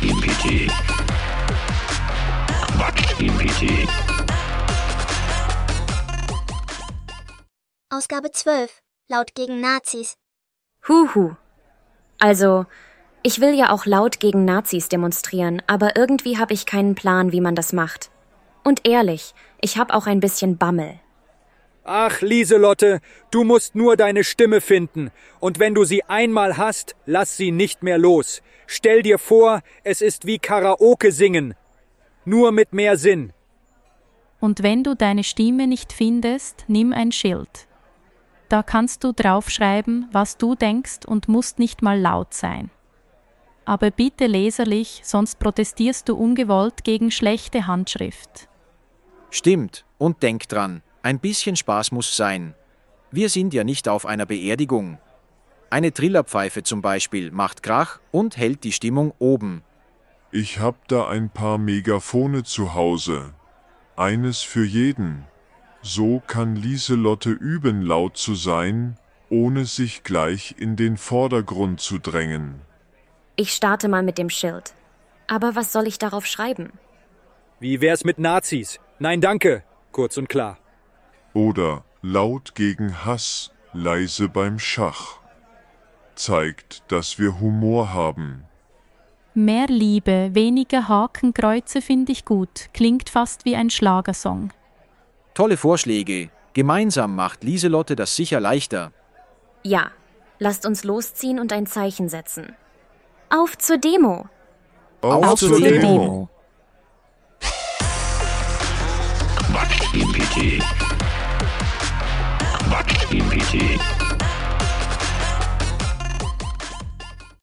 Quatsch GPT. Quatsch GPT. Ausgabe 12. Laut gegen Nazis. Huhu. Also, ich will ja auch laut gegen Nazis demonstrieren, aber irgendwie habe ich keinen Plan, wie man das macht. Und ehrlich, ich habe auch ein bisschen Bammel. Ach, Lieselotte, du musst nur deine Stimme finden. Und wenn du sie einmal hast, lass sie nicht mehr los. Stell dir vor, es ist wie Karaoke singen. Nur mit mehr Sinn. Und wenn du deine Stimme nicht findest, nimm ein Schild. Da kannst du draufschreiben, was du denkst und musst nicht mal laut sein. Aber bitte leserlich, sonst protestierst du ungewollt gegen schlechte Handschrift. Stimmt, und denk dran, ein bisschen Spaß muss sein. Wir sind ja nicht auf einer Beerdigung. Eine Trillerpfeife zum Beispiel macht Krach und hält die Stimmung oben. Ich hab da ein paar Megafone zu Hause. Eines für jeden. So kann Lieselotte üben, laut zu sein, ohne sich gleich in den Vordergrund zu drängen. Ich starte mal mit dem Schild. Aber was soll ich darauf schreiben? Wie wär's mit Nazis? Nein, danke. Kurz und klar. Oder laut gegen Hass, leise beim Schach. Zeigt, dass wir Humor haben. Mehr Liebe, weniger Hakenkreuze finde ich gut. Klingt fast wie ein Schlagersong. Tolle Vorschläge. Gemeinsam macht Lieselotte das sicher leichter. Ja, lasst uns losziehen und ein Zeichen setzen. Auf zur Demo! Auf, zur Demo. Quatsch GPT. Quatsch EPT.